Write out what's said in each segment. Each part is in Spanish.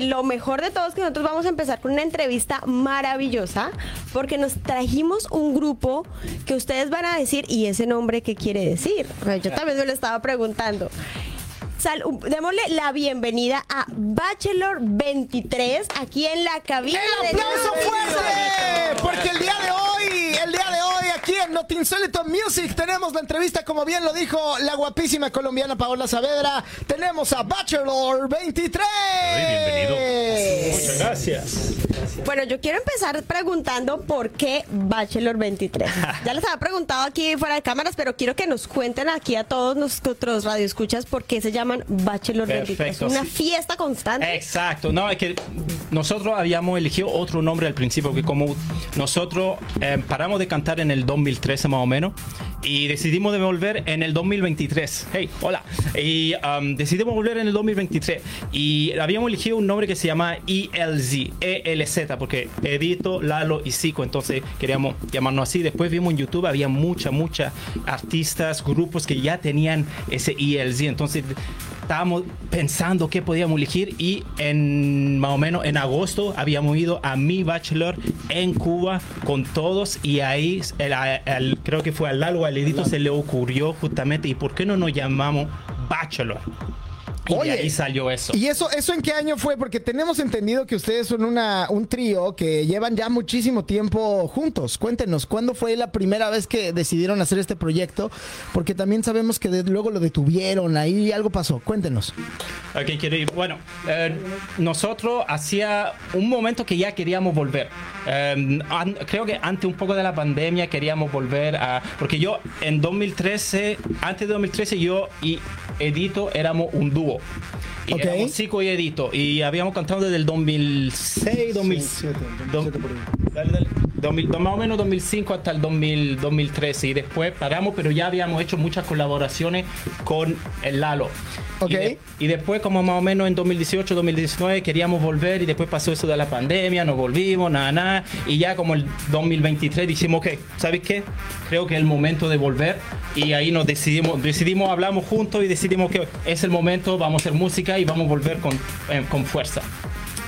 Lo mejor de todo es que nosotros vamos a empezar con una entrevista maravillosa porque nos trajimos un grupo que ustedes van a decir, ¿y ese nombre qué quiere decir? O sea, yo también me lo estaba preguntando. Sal- démosle la bienvenida a Bachelor 23 aquí en la cabina. ¡El de aplauso Noti fuerte! Porque el día de hoy, el día de hoy, aquí en Not Insólito Music, tenemos la entrevista, como bien lo dijo la guapísima colombiana Paola Saavedra. Tenemos a Bachelor 23. bienvenido. Muchas gracias. Bueno, yo quiero empezar preguntando por qué Bachelor 23. Ya les había preguntado aquí fuera de cámaras, pero quiero que nos cuenten aquí a todos nosotros radioescuchas por qué se llaman Bachelor 23. Perfecto, Una sí. fiesta constante. Exacto, no, es que nosotros habíamos elegido otro nombre al principio, que como nosotros eh, paramos de cantar en el 2013 más o menos, y decidimos de volver en el 2023. Hey, hola. Y um, decidimos volver en el 2023, y habíamos elegido un nombre que se llama E ELZ, ELZ, porque Edito, Lalo y Zico, entonces queríamos llamarnos así. Después vimos en YouTube, había muchas, muchas artistas, grupos que ya tenían ese ELZ, entonces estábamos pensando qué podíamos elegir y en más o menos en agosto habíamos ido a mi bachelor en Cuba con todos y ahí el- el- creo que fue al Lalo al Edito se le ocurrió justamente y por qué no nos llamamos bachelor y Oye, de ahí salió eso ¿Y eso, eso en qué año fue? Porque tenemos entendido que ustedes son una, un trío que llevan ya muchísimo tiempo juntos. Cuéntenos, ¿cuándo fue la primera vez que decidieron hacer este proyecto? Porque también sabemos que de- luego lo detuvieron, ahí algo pasó. Cuéntenos. Ok, quiero ir. Bueno, eh, nosotros hacía un momento que ya queríamos volver. Eh, an- creo que antes un poco de la pandemia queríamos volver a... Porque yo en 2013, antes de 2013 yo y Edito éramos un dúo. Y Ok. éramos Zico y Edito. Y habíamos cantado desde el 2006, 2007. Dale, dale. 2000, más o menos 2005 hasta el 2000, 2013 y después paramos pero ya habíamos hecho muchas colaboraciones con el Lalo. Ok. y, de- y después como más o menos en 2018 2019 queríamos volver y después pasó eso de la pandemia no volvimos nada nada. Y ya como el 2023 dijimos ok ¿sabes qué? creo que es el momento de volver. Y ahí nos decidimos decidimos hablamos juntos y decidimos que es el momento vamos a hacer música y vamos a volver con, eh, con fuerza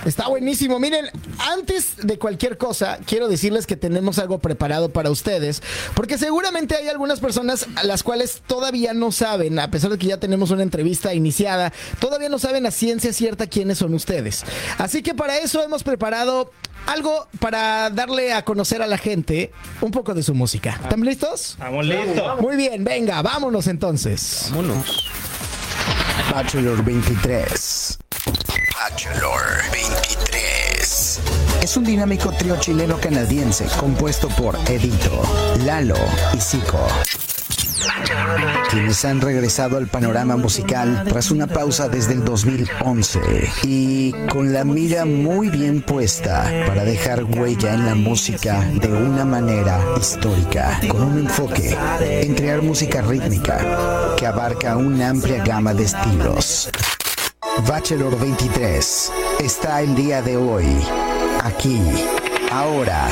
Está buenísimo. Miren, antes de cualquier cosa, quiero decirles que tenemos algo preparado para ustedes, porque seguramente hay algunas personas a las cuales todavía no saben, a pesar de que ya tenemos una entrevista iniciada, todavía no saben a ciencia cierta quiénes son ustedes. Así que para eso hemos preparado algo para darle a conocer a la gente un poco de su música. ¿Están listos? estamos listos Muy bien, venga, vámonos entonces. Bachelor 23. Bachelor 23. Es un dinámico trío chileno-canadiense compuesto por Edito, Lalo y Zico. Quienes han regresado al panorama musical tras una pausa desde el 2011 y con la mira muy bien puesta para dejar huella en la música de una manera histórica, con un enfoque en crear música rítmica que abarca una amplia gama de estilos. Bachelor 23 está el día de hoy, aquí, ahora,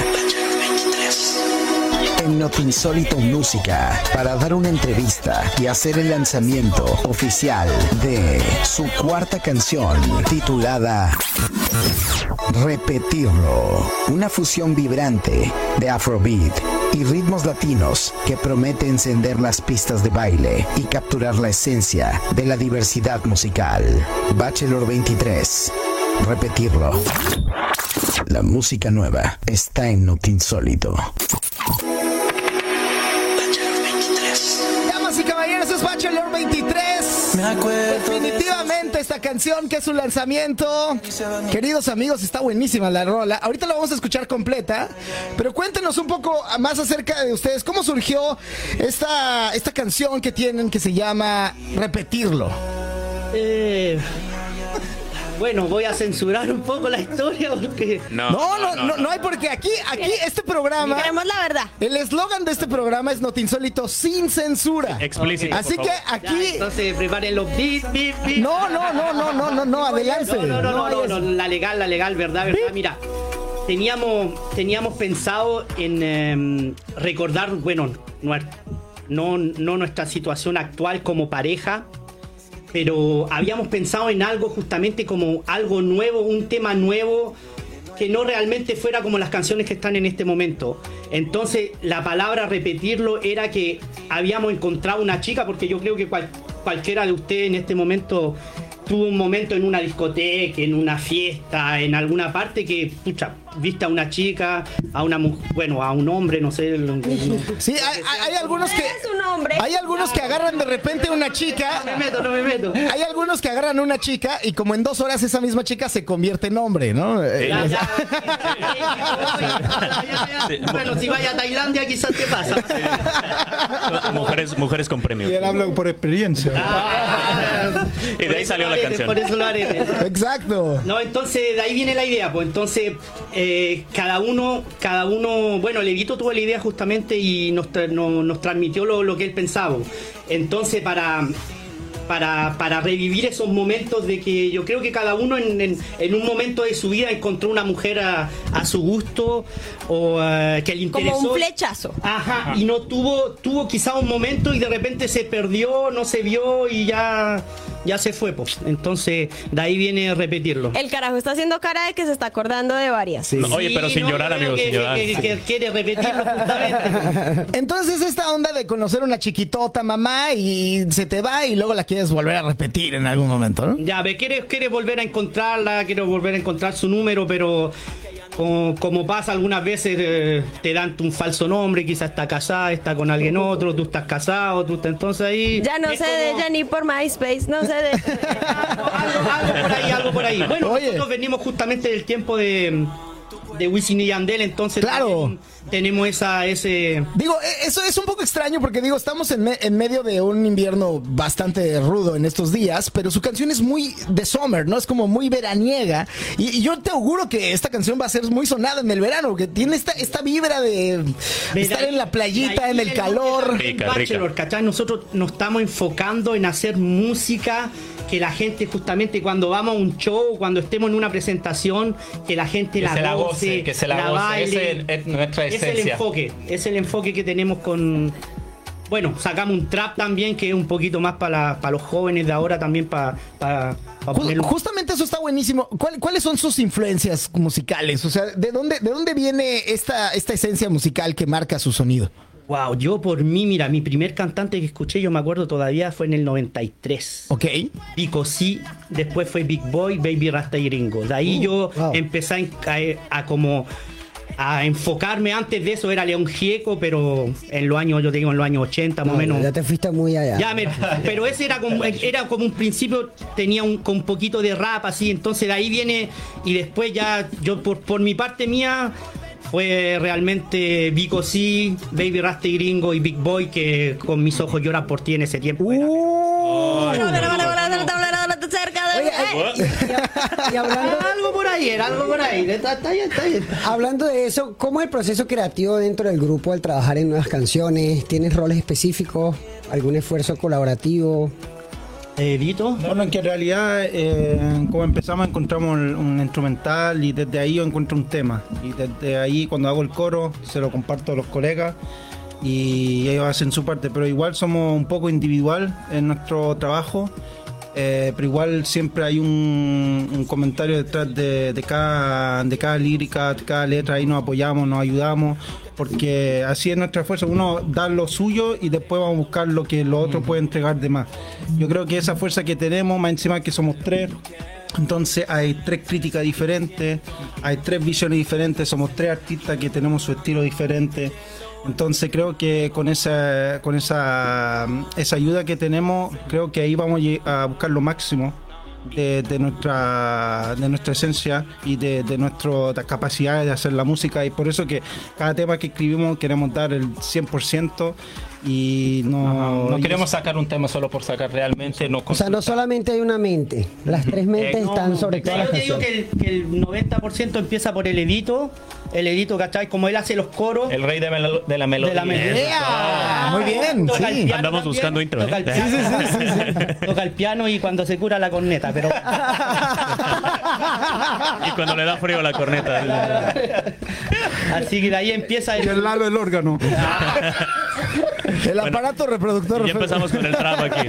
en Not Insólito Música para dar una entrevista y hacer el lanzamiento oficial de su cuarta canción titulada Repetirlo, una fusión vibrante de Afrobeat y ritmos latinos que promete encender las pistas de baile y capturar la esencia de la diversidad musical. Bachelor 23, repetirlo. La música nueva está en Not es Bachelor 23. Definitivamente esta canción que es su lanzamiento. Queridos amigos, está buenísima la rola. Ahorita la vamos a escuchar completa, pero cuéntenos un poco más acerca de ustedes. ¿Cómo surgió esta, esta canción que tienen que se llama Repetirlo? Eh, bueno, voy a censurar un poco la historia porque No, no, no, no hay porque aquí, aquí este programa, Queremos la verdad. el eslogan de este programa es Not Insólito sin censura. explícito Así que favor. Ya, aquí, entonces preparen los beat, beat, beat. no, no, no, no, no, no, no, adelante. No, no, no, no, no, la legal, la legal, verdad, verdad. Mira, teníamos, teníamos pensado en em, recordar, bueno, no, no nuestra situación actual como pareja, pero habíamos pensado en algo justamente como algo nuevo, un tema nuevo que no realmente fuera como las canciones que están en este momento. Entonces la palabra repetirlo era que habíamos encontrado una chica, porque yo creo que cual- cualquiera de ustedes en este momento tuvo un momento en una discoteca, en una fiesta, en alguna parte que, pucha, viste a una chica, a una mujer, bueno, a un hombre, no sé. lo- lo- Sí, hay, hay- hay algunos que. Es un hombre. Hay algunos que agarran de repente una chica. No me meto, no me meto. Hay algunos que agarran una chica y como en dos horas esa misma chica se convierte en hombre, ¿no? Eh, Ya, ya. Bueno, si vaya a Tailandia quizás te pasa. mujeres, mujeres con premio. Y él habla por experiencia. Ah, Y de ahí salió la canción. Por eso lo haré. Exacto. No, entonces de ahí viene la idea, pues entonces eh, cada uno, cada uno, bueno, Levito tuvo la idea justamente y nos, tra- no- nos transmitió lo, lo que él pensaba. Entonces para, para, para revivir esos momentos de que yo creo que cada uno en, en- en un momento de su vida encontró una mujer a, a su gusto o eh, que le interesó. Como un flechazo. Ajá, y no tuvo, tuvo quizá un momento y de repente se perdió, no se vio y ya, ya se fue, pues. Entonces, de ahí viene repetirlo. El carajo está haciendo cara de que se está acordando de varias. No, oye, pero sin no, llorar, amigos, que- sin llorar. Que, que- que quiere repetirlo justamente. Entonces esta onda de conocer una chiquitota mamá y se te va y luego la quieres volver a repetir en algún momento, ¿no? Ya, ve, quiere, quiere volver a encontrarla, quiere volver a encontrar su número, pero como, como pasa algunas veces, eh, te dan un falso nombre, quizás está casada, está con alguien otro, tú estás casado, tú estás, entonces ahí... Ya no sé de ella ni por MySpace, no sé de algo, algo- algo por ahí, algo por ahí. Bueno, Oye. nosotros venimos justamente del tiempo de, de Wisin y Yandel, entonces Claro. tenemos esa, ese... Digo, e- eso es un poco extraño porque digo, estamos en, me- en medio de un invierno bastante rudo en estos días, pero su canción es muy de summer, ¿no? Es como muy veraniega. Y, y yo te auguro que esta canción va a ser muy sonada en el verano, porque tiene esta, esta vibra de estar en la playita, en el calor. Rica, Bachelor, rica. ¿cachai? Nosotros nos estamos enfocando en hacer música que la gente justamente cuando vamos a un show, cuando estemos en una presentación, que la gente Que la, se que se la goce. baile. Ese es nuestra Es el esencia. enfoque, es el enfoque que tenemos con... Bueno, sacamos un trap también que es un poquito más para los jóvenes de ahora también para para. Justamente eso está buenísimo. ¿Cuál- ¿Cuáles son sus influencias musicales? O sea, ¿de dónde, de dónde viene esta, esta esencia musical que marca su sonido? Wow, yo por mí, mira, mi primer cantante que escuché, yo me acuerdo todavía, fue en el 93. Ok. Pico sí, después fue Big Boy, Baby Rasta y Gringo. De ahí yo wow. empecé a, en- a- a como a enfocarme antes de eso era León Gieco, pero en los años, yo digo en los años 80 más o No, menos. Ya te fuiste muy allá. Ya me- pero ese era como, era como un principio, tenía un, con un poquito de rap así, entonces de ahí viene y después ya yo por, por mi parte mía fue realmente Vico C, Baby Rasta y Gringo y Big Boy que con mis ojos lloran por ti en ese tiempo. y, y hablando, algo por ahí, era algo por ahí. Está, está bien, está bien. hablando de eso, ¿cómo es el proceso creativo dentro del grupo al trabajar en nuevas canciones? ¿Tienes roles específicos? ¿Algún esfuerzo colaborativo? Eh, Vito. Bueno, que en realidad, eh, como empezamos, encontramos un, instrumental y desde ahí yo encuentro un tema. Y desde ahí, cuando hago el coro, se lo comparto a los colegas y ellos hacen su parte. Pero igual somos un poco individual en nuestro trabajo. eh, pero igual siempre hay un, comentario detrás de, de cada, de cada lírica, de cada letra, ahí nos apoyamos, nos ayudamos, porque así es nuestra fuerza, uno da lo suyo y después vamos a buscar lo que los otros pueden entregar de más. Yo creo que esa fuerza que tenemos, más encima que somos tres, entonces hay tres críticas diferentes, hay tres visiones diferentes, somos tres artistas que tenemos su estilo diferente. Entonces creo que con esa con esa, esa ayuda que tenemos, creo que ahí vamos a buscar lo máximo de, nuestra de nuestra esencia y de, de nuestra capacidad de hacer la música. Y por eso que cada tema que escribimos queremos dar el 100% y no, No queremos sacar un tema solo por sacar realmente. No O sea, no solamente hay una mente, las tres mentes Eh, no, están sobre Yo te digo que el, que el 90% empieza por el edito. El edito, ¿cachai? Como él hace los coros. El rey de, melo- de la melodía. De la melodía. ¡Ea! Muy bien, sí. Andamos también, buscando intro, Toca ¿eh? el piano, toca el piano y cuando se cura la corneta, pero Y cuando le da frío la corneta. así que de ahí empieza y el el, lado del órgano. El aparato reproductor. Ya empezamos con el trap aquí.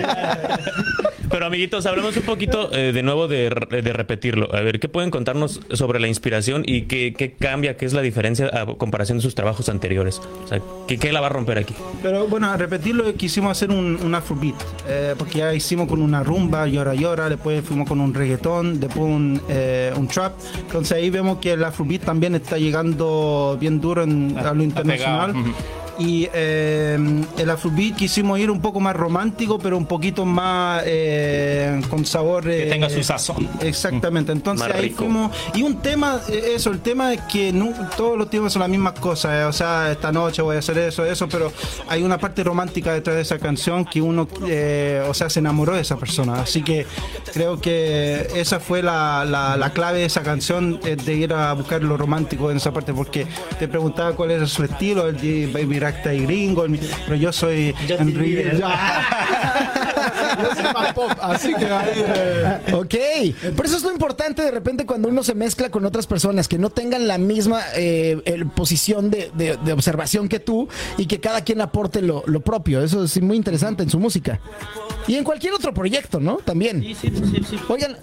Pero amiguitos, hablamos un poquito eh, de nuevo de, de repetirlo. A ver, ¿qué pueden contarnos sobre la inspiración y qué, qué cambia, qué es la diferencia a comparación de sus trabajos anteriores? O sea, ¿qué, qué la va a romper aquí? Pero bueno, a repetirlo, quisimos hacer un, un afrobeat, eh, porque ya hicimos con una rumba, llora llora, después fuimos con un reggaetón, después un, eh, un trap. Entonces ahí vemos que el afrobeat también está llegando bien duro en, a lo internacional. pegado. Y eh, el afrobeat quisimos ir un poco más romántico, pero un poquito más eh, con sabor... Que eh, tenga su sazón. Exactamente, entonces Más ahí rico. fuimos. Y un tema, eh, eso, el tema es que no, todos los temas son las mismas cosas. eh, o sea, esta noche voy a hacer eso, eso, pero hay una parte romántica detrás de esa canción que uno, eh, o sea, se enamoró de esa persona. Así que creo que esa fue la, la- la clave de esa canción, eh, de ir a buscar lo romántico en esa parte, porque te preguntaba cuál era su estilo, el Baby Y gringo, pero yo soy Enrique. Yo soy más pop, así que ahí, eh. Ok, por eso es lo importante de repente cuando uno se mezcla con otras personas que no tengan la misma eh, el- posición de, de- de observación que tú y que cada quien aporte lo, lo propio. Eso es muy interesante en su música. Y en cualquier otro proyecto, ¿no? También. Sí, sí, sí, sí. Oigan,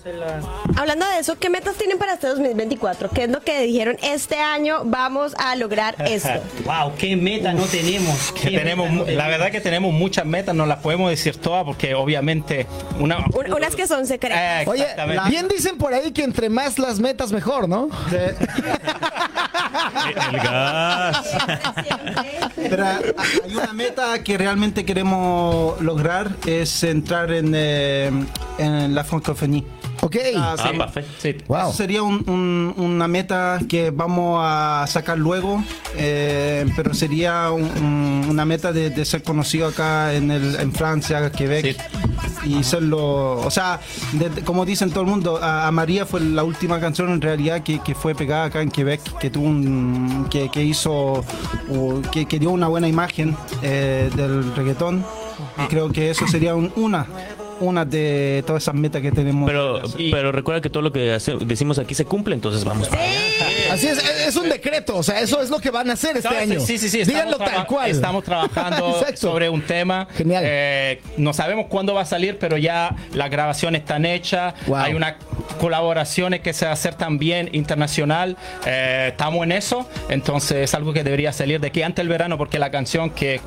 Hablando de eso, ¿qué metas tienen para este 2024? ¿Qué es lo que dijeron este año vamos a lograr esto? Wow, qué meta no tenemos. Que qué tenemos, meta no mu- la tenemos. verdad que tenemos muchas metas, no las podemos decir todas porque obviamente una... Un- unas que son secretas. Eh, oye, exactamente. bien dicen por ahí que entre más las metas mejor, ¿no? El gas. Pero hay una meta que realmente queremos lograr es entrar en, eh, en la francophonie. Ok. Ah, Ah, sí. perfecto. Sí. Wow. Eso sería un- un- una meta que vamos a sacar luego, eh, pero sería un- un- una meta de, de ser conocido acá en, el, en Francia, Quebec. Y serlo, o sea, de- de- como dicen todo el mundo, a, a María fue la última canción en realidad que, que fue pegada acá en Quebec, que tuvo un, que, que hizo, o que, que dio una buena imagen eh, del reggaetón. Y creo que eso sería un- una, una de todas esas metas que tenemos. Pero, pero recuerda que todo lo que hace- decimos aquí se cumple, entonces vamos para allá. Así es, es un decreto, o sea, eso es lo que van a hacer este año. Sí, sí, sí. Díganlo estamos tal cual. Estamos trabajando sobre un tema. Genial. Eh, no sabemos cuándo va a salir, pero ya las grabaciones están hechas. Wow. Hay unas colaboraciones que se va a hacer también internacional. Eh, estamos en eso. Entonces es algo que debería salir de aquí antes del verano, porque la canción que,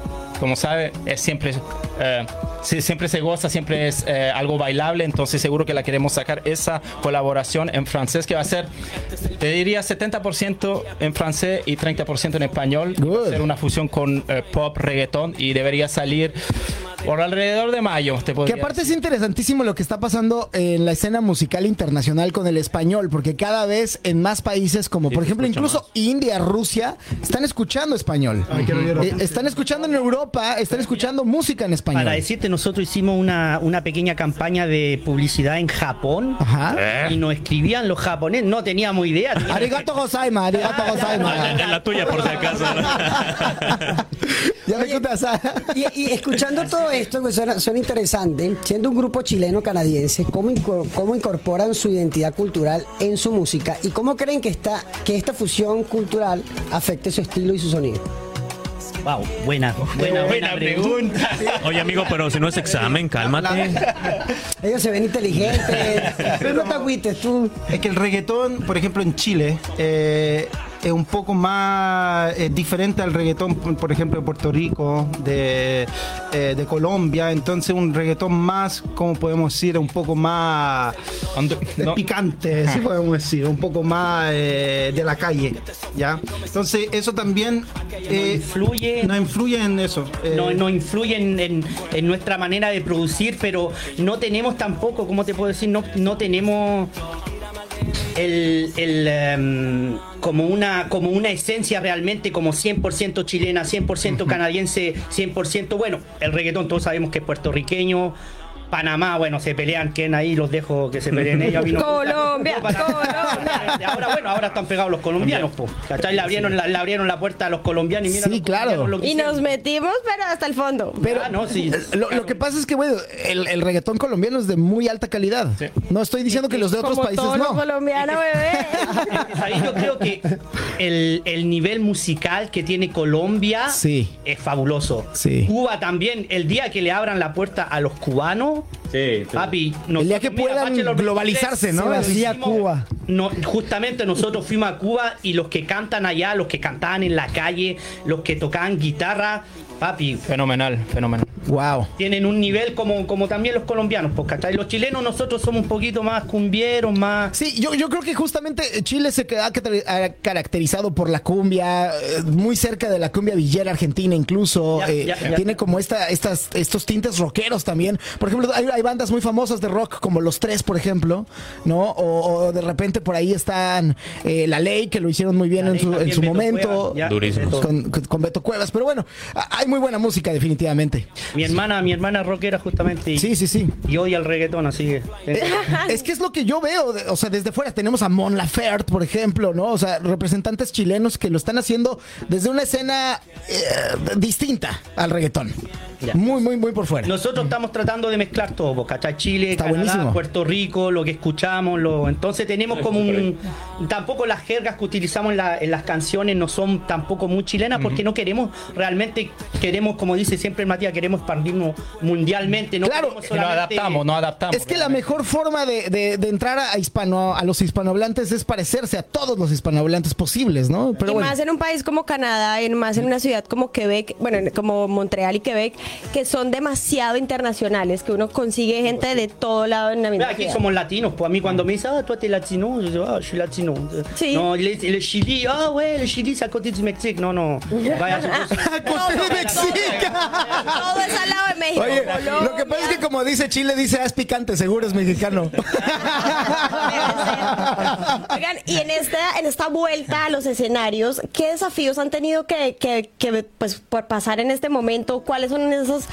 como sabe, es siempre, eh, sí, siempre se goza, siempre es eh, algo bailable. Entonces seguro que la queremos sacar esa colaboración en francés que va a ser, te diría 70% en francés y 30% en español. Va a Good. ser una fusión con eh, pop, reggaetón y debería salir por alrededor de mayo. Te Que aparte es decir. interesantísimo lo que está pasando en la escena musical internacional con el español, porque cada vez en más países, como por se ejemplo incluso más. India, Rusia, están escuchando español. Eh, están escuchando en Europa, están escuchando música en español. Para decirte, nosotros hicimos una, una pequeña campaña de publicidad en Japón Ajá. y nos escribían los japoneses, no teníamos idea. teníamos- Arigato arigato la tuya, por si acaso. Ya me ah. Y, y escuchando todo esto, que suena, suena interesante, siendo un grupo chileno-canadiense, ¿cómo, inco- ¿cómo incorporan su identidad cultural en su música? ¿Y cómo creen que, esta, que esta fusión cultural afecte su estilo y su sonido? Wow, buena, buena, buena pregunta. Oye, amigo, pero si no es examen, cálmate. Ellos se ven inteligentes, pero no te agüites tú. Es que el reggaetón, por ejemplo, en Chile, eh, es un poco más eh, diferente al reggaetón, por ejemplo, de Puerto Rico, de, eh, de Colombia. Entonces, un reggaetón más, como podemos decir, un poco más Ando- no. picante, sí podemos decir, un poco más eh, de la calle, ¿ya? Entonces, eso también eh, influye. no influye en eso. eh, no, no influye en, en- en nuestra manera de producir, pero no tenemos tampoco, ¿cómo te puedo decir? No, no tenemos el, el, em, como, una, como una esencia realmente como 100% chilena, 100% canadiense, 100%, bueno, el reggaetón todos sabemos que es puertorriqueño. Panamá, bueno, se pelean, ¿quién ahí? Los dejo que se peleen ellos. a mí no gusta. Colombia, Colombia. Ahora, bueno, ahora están pegados los colombianos, po. ¿Cachai? Le abrieron, la, le abrieron la puerta a los colombianos y mira Sí, los claro. lo que Y hicieron. nos metimos, pero hasta el fondo. Pero Ah, no, sí. lo, lo que pasa es que, bueno, el, el reggaetón colombiano es de muy alta calidad. Sí. No estoy diciendo que los de otros Como países todos los no. colombianos, bebé. Ahí yo creo que el, el nivel musical que tiene Colombia Sí. es fabuloso. Sí. Cuba también, el día que le abran la puerta a los cubanos, Sí, Papi, El día que mira, puedan globalizarse, 23, ¿no? Vacía hicimos- Cuba. No, justamente nosotros fuimos a Cuba y los que cantan allá, los que cantaban en la calle, los que tocaban guitarra, papi, Fenomenal, fenomenal. Wow. tienen un nivel como, como también los colombianos, pues, ¿cachai? Los chilenos nosotros somos un poquito más cumbieros, más... Sí, yo, yo creo que justamente Chile se ha caracterizado por la cumbia, eh, muy cerca de la cumbia villera argentina incluso. Ya, eh, ya, ya. Tiene como esta, estas, estos tintes rockeros también. Por ejemplo, hay, hay bandas muy famosas de rock como Los Tres, por ejemplo, ¿no? O, o de repente por ahí están eh, La Ley, que lo hicieron muy bien La en su, en su Beto momento. Cuevas, ya, Durísimo. Beto. Con, Beto Cuevas. Pero bueno, hay muy buena música definitivamente. Mi hermana, mi hermana rockera justamente y, Sí, sí, sí. y odia el reggaetón, así que... eh, Es que es lo que yo veo, de- o sea, desde fuera tenemos a Mon Laferte, por ejemplo, ¿no? O sea, representantes chilenos que lo están haciendo desde una escena eh, distinta al reggaetón. Ya. Muy, muy, muy por fuera. Nosotros estamos tratando de mezclar todo, ¿cachai? Chile, Está Canadá, buenísimo. Puerto Rico, lo que escuchamos, lo... entonces tenemos como un... Tampoco las jergas que utilizamos en, la- en las canciones no son tampoco muy chilenas porque no queremos, realmente queremos, como dice siempre Matías, queremos expandirnos mundialmente. No Claro, queremos Y nos adaptamos, nos adaptamos. Es que la mejor forma de, de- de entrar a hispano a los hispanohablantes es parecerse a todos los hispanohablantes posibles, ¿no? Pero y bueno. más en un país como Canadá, y más en una ciudad como Quebec, bueno, en- como Montreal y Quebec, que son demasiado internacionales, que uno consigue gente de todo lado en la misma aquí ciudad. somos latinos, pues a mí cuando me dicen, ah, tú eres latino, yo digo, ah, je suis latino. Sí. No, le, le Chili, ah, ouais, le Chili, c'est à côté du Mexique. No, no. Vaya, Costa de Mexica. Todo es al lado de México. Oye, Colombia. lo que pasa es que como dice Chile, dice, ah, es picante, seguro es mexicano. Oigan, y en esta, en esta vuelta a los escenarios, ¿qué desafíos han tenido que, que- que, pues, por pasar en este momento? ¿Cuáles son esas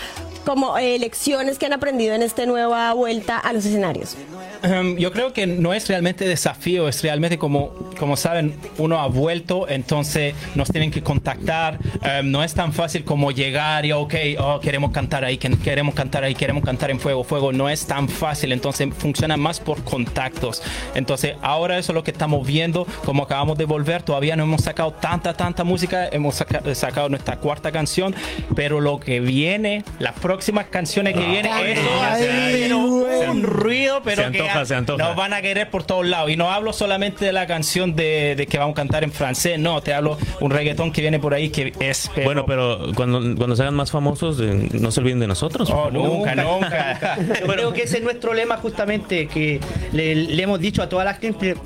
como eh, lecciones que han aprendido en esta nueva vuelta a los escenarios? Em, yo creo que no es realmente desafío, es realmente como, como saben, uno ha vuelto, entonces nos tienen que contactar. Em, no es tan fácil como llegar y, ok, oh, queremos cantar ahí, que- queremos cantar ahí, queremos cantar en fuego, fuego. No es tan fácil, entonces funciona más por contactos. Entonces, ahora eso es lo que estamos viendo, como acabamos de volver, todavía no hemos sacado tanta, tanta música, hemos saca- sacado nuestra cuarta canción, pero lo que viene, las próximas canciones que vienen, eso va a ser un ruido, pero Se que antoja, se antoja. nos van a querer por todos lados. Y no hablo solamente de la canción de, de que vamos a cantar en francés, no, te hablo un reggaetón que viene por ahí que es... pero- Bueno, pero cuando, cuando se hagan más famosos, eh, no se olviden de nosotros. Oh, nunca, nunca. Yo creo que ese es nuestro lema justamente, que le, le hemos dicho a toda la gente,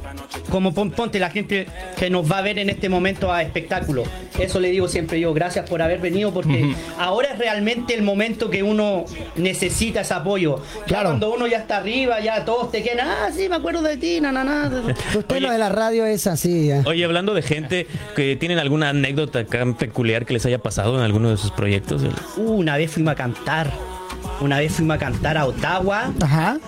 como pon- ponte la gente que nos va a ver en este momento a espectáculo. Eso le digo siempre yo, gracias por haber venido, porque ahora es realmente el momento que uno necesita ese apoyo. Ya Claro. cuando uno ya está arriba, ya todos te quedan, ah, sí, me acuerdo de ti, na, na, na. Usted lo de la radio es así. ¿eh? Oye, hablando de gente que tienen alguna anécdota acá peculiar que les haya pasado en alguno de sus proyectos. Uh, una vez fuimos a cantar, una vez fuimos a cantar a Ottawa. Ajá.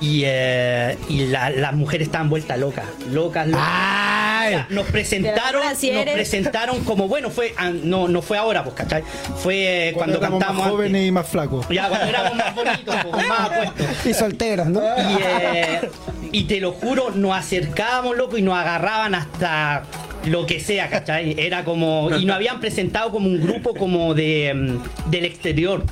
Y, eh, y la- las mujeres estaban vueltas locas, locas, locas. Nos presentaron, nos presentaron como bueno fue, ah, no, no fue ahora, pues, ¿cachai? Fue eh, cuando, éramos cantamos más jóvenes antes. y más flacos. Ya cuando éramos más bonitos, pues, más apuestos. Y solteros, ¿no? Y, eh, y te lo juro, nos acercábamos, loco, y nos agarraban hasta lo que sea, ¿cachai? Era como. Y nos habían presentado como un grupo como de mm, del exterior.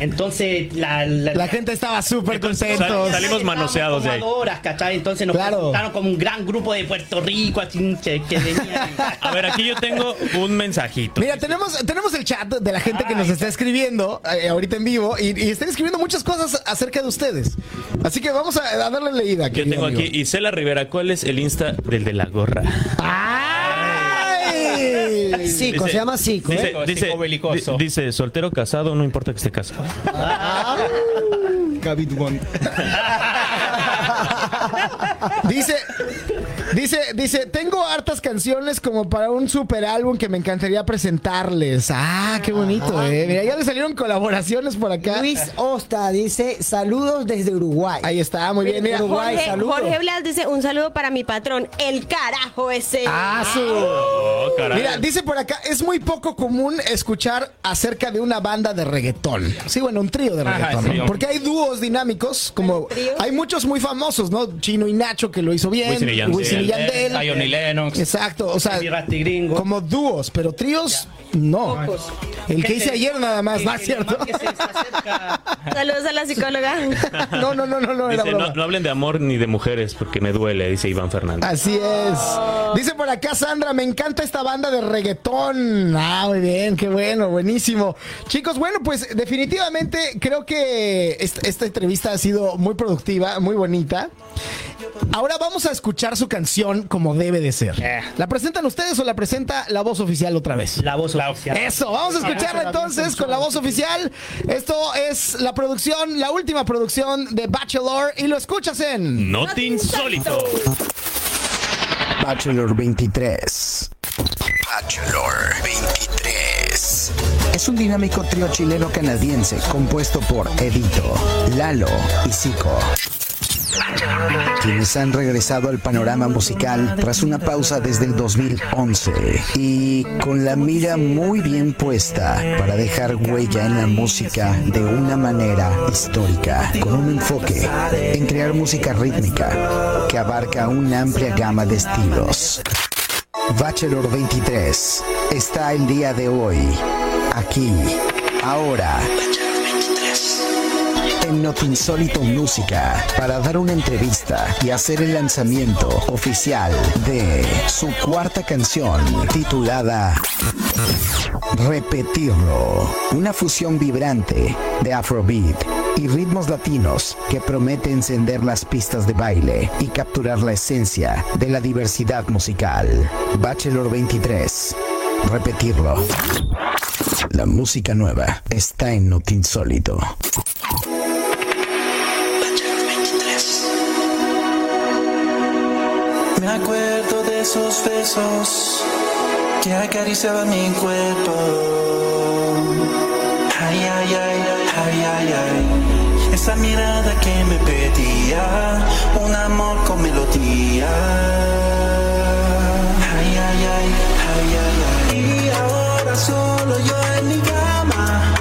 Entonces, la, la, La gente estaba súper contentos. Sal- salimos manoseados de ahí. ¿cachai? Entonces nos Claro. presentaron como un gran grupo de Puerto Rico, así que, que venían. A ver, aquí yo tengo un mensajito. Mira, tenemos, tenemos el chat de la gente que nos está escribiendo eh, ahorita en vivo y, y están escribiendo muchas cosas acerca de ustedes. Así que vamos a, a darle leída. Yo tengo aquí amigo. Isela Rivera. ¿Cuál es el Insta del de la gorra? ¡Ay! Cico, Dice- se llama Cico. ¿eh? Dice, Cico, dice, Cico belicoso. di- dice, soltero casado, no importa que esté casado. Capitón. Dice, dice, dice, tengo hartas canciones como para un super álbum que me encantaría presentarles. Ah, qué bonito, eh. Mira, ya le salieron colaboraciones por acá. Luis Osta dice saludos desde Uruguay. Ahí está, muy bien. Mira, Uruguay, Jorge, saludos. Jorge Blas dice un saludo para mi patrón, el carajo ese. Ah, su- Oh, caray. Mira, dice por acá, es muy poco común escuchar acerca de una banda de reggaetón. Sí, bueno, un trío de Ajá, reggaetón. sí, ¿no? un- Porque hay dúos dinámicos, como ¿Trío? hay muchos muy famosos, ¿no? Chino y Nacho que lo hizo bien. Wisin y Yandel. Wisin y Yandel, Yandel. Zion y Lennox. Exacto, o sea, como dúos, pero tríos, no. El que hice ayer nada más, ¿no es cierto? Saludos a la psicóloga. No, no, no, no, no, era broma. no, no hablen de amor ni de mujeres porque me duele, dice Iván Fernández. Así es. Dice por acá Sandra, me encanta esta banda de reggaetón. Ah, muy bien, qué bueno, buenísimo. Chicos, bueno, pues definitivamente creo que esta, esta entrevista ha sido muy productiva, muy bonita. Ahora vamos a escuchar su canción como debe de ser. Eh. ¿La presentan ustedes o la presenta la voz oficial otra vez? La voz oficial. Eso, vamos a escucharla entonces con la voz oficial. Esto es la producción, la última producción de Bachelor y lo escuchas en... Not insólito. Bachelor 23. Bachelor 23. Es un dinámico trío chileno-canadiense compuesto por Edito, Lalo y Zico. Quienes han regresado al panorama musical tras una pausa desde el 2011 y con la mira muy bien puesta para dejar huella en la música de una manera histórica, con un enfoque en crear música rítmica que abarca una amplia gama de estilos. Bachelor 23 está el día de hoy, aquí, ahora, en Not Insólito Música para dar una entrevista y hacer el lanzamiento oficial de su cuarta canción titulada Repetirlo, una fusión vibrante de Afrobeat y ritmos latinos que promete encender las pistas de baile y capturar la esencia de la diversidad musical. Bachelor 23. Repetirlo. La música nueva está en Not Insólito. Me acuerdo de esos besos que acariciaban mi cuerpo. Ay, ay, ay, ay, ay, ay. Esa mirada que me pedía un amor con melodía. Ay, ay, ay, ay, ay, ay. Y ahora solo yo en mi cama,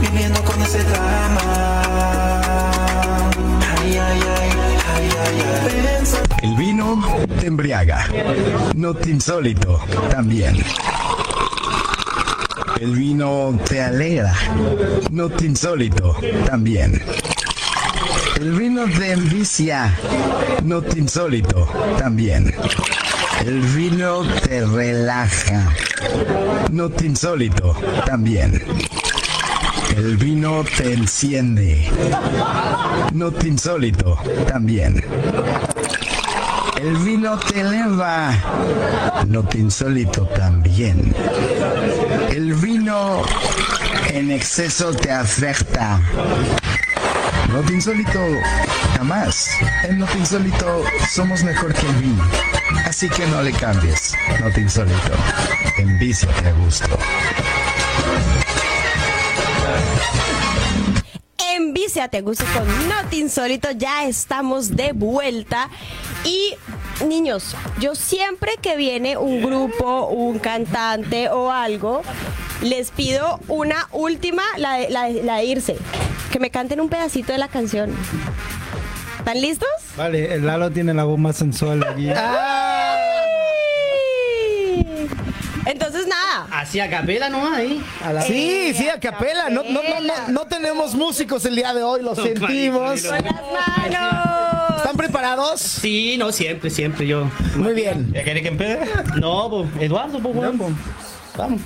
viviendo con ese drama. El vino te embriaga. Not insólito también. El vino te alegra. Not insólito también. El vino te envicia. Not insólito también. El vino te relaja. Not insólito también. El vino te enciende. Not insólito también. El vino te eleva. No te insólito también. El vino en exceso te afecta. No te insólito jamás. En No te insólito somos mejor que el vino. Así que no le cambies. No te insólito. Envíciate a gusto. Envíciate, gusto con Not Insólito. Ya estamos de vuelta. Y niños, yo siempre que viene un grupo, un cantante o algo, les pido una última, la de, la de- la de irse. Que me canten un pedacito de la canción. ¿Están listos? Vale, el Lalo tiene la voz más sensual aquí. Ah. ¡Ay! Entonces, nada. Así a capela nomás ahí. A la Sí, sí, a capela. No, no, no, no, no tenemos músicos el día de hoy, lo sentimos. Con las manos. ¿Están preparados? Sí, no, siempre, siempre yo. Muy bien. ¿Ya quiere que empiece? No, pues, Eduardo, pues, weón. Vamos.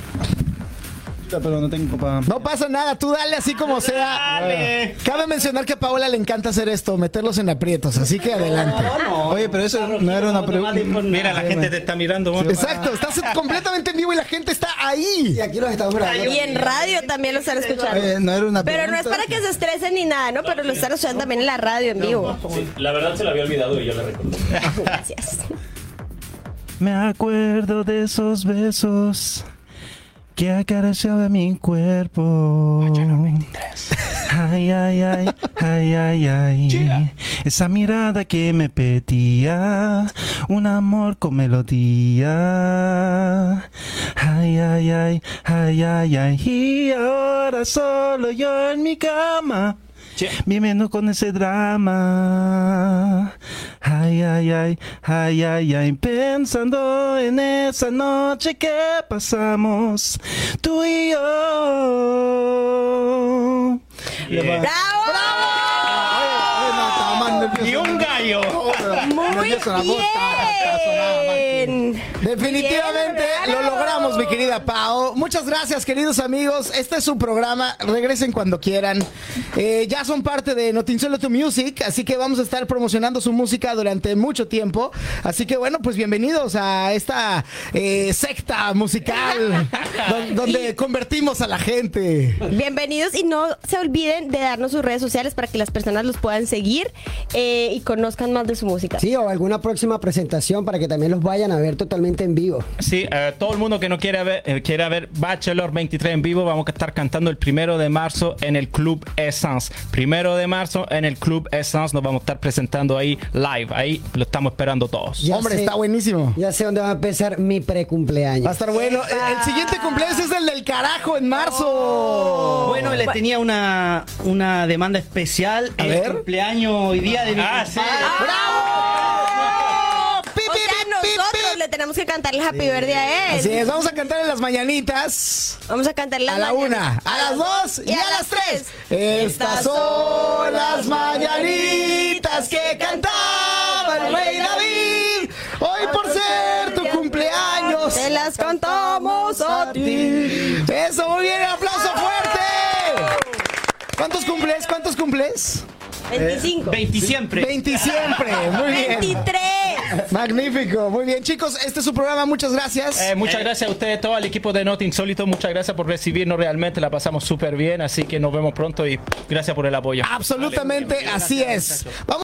Pero no tengo para. No pasa nada, tú dale así como sea. Dale. Cabe mencionar que a Paola le encanta hacer esto, meterlos en aprietos, así que adelante. No, Oye, pero eso no era una pregunta. Mira, la gente te está mirando. Exacto, estás completamente en vivo y la gente está ahí. Y aquí los estamos grabando. Y en radio también lo están escuchando. Eh, no era una Pero no es para que se estresen ni nada, ¿no? Pero lo están escuchando también en la radio en vivo. la verdad se la había olvidado y yo la recordé. Gracias. Me acuerdo de esos besos que acariciaba mi cuerpo. Ay, ay, ay, ay, ay, ay. Esa mirada que me pedía un amor con melodía. Ay, ay, ay, ay, ay, ay. Y ahora solo yo en mi cama. Viviendo con ese drama. Ay, ay, ay, ay, ay, ay. Pensando en esa noche que pasamos tú y yo. ¡Bravo! Y un gallo. Muy bien. Definitivamente lo logramos, mi querida Pao. Muchas gracias, queridos amigos. Este es su programa. Regresen cuando quieran. Eh, ya son parte de Notinsolo to Music, así que vamos a estar promocionando su música durante mucho tiempo. Así que bueno, pues bienvenidos a esta eh, secta musical don- donde convertimos a la gente. Bienvenidos y no se olviden de darnos sus redes sociales para que las personas los puedan seguir eh, y conozcan más de su música. Sí, o alguna próxima presentación para que también los vayan a ver totalmente en vivo. Sí, eh, todo el mundo que no quiera ver, eh, quiera ver Bachelor 23 en vivo, vamos a estar cantando el primero de marzo en el Club Essence. Primero de marzo en el Club Essence nos vamos a estar presentando ahí live. Ahí lo estamos esperando todos. Ya Hombre, sé- está buenísimo. Ya sé dónde va a empezar mi Va a precumpleaños. estar bueno. El, el siguiente cumpleaños es el del carajo en marzo. Bueno, le tenía una, una demanda especial. A el ver. cumpleaños hoy día de mi Ah, sí. ¡Bravo! Pi, O pi, sea, pi, pi, nosotros pi. le tenemos que cantar el Happy Birthday a él. Así es, vamos a cantar en las mañanitas. Vamos a cantar las A la una, a las dos y a las tres. Estas son las mañanitas que cantaba el rey David. Hoy por ser tu cumpleaños. Te las cantamos a ti. Eso, muy bien, aplauso fuerte. ¿Cuántos cumples? ¿Cuántos cumples? 25. 20 siempre. 20 siempre, muy bien. 23. Magnífico, muy bien. Chicos, este es su programa, muchas gracias. Eh, muchas gracias a ustedes, todo el equipo de Not Insólito. Muchas gracias por recibirnos. Realmente la pasamos súper bien. Así que nos vemos pronto y gracias por el apoyo. Absolutamente así es. Vamos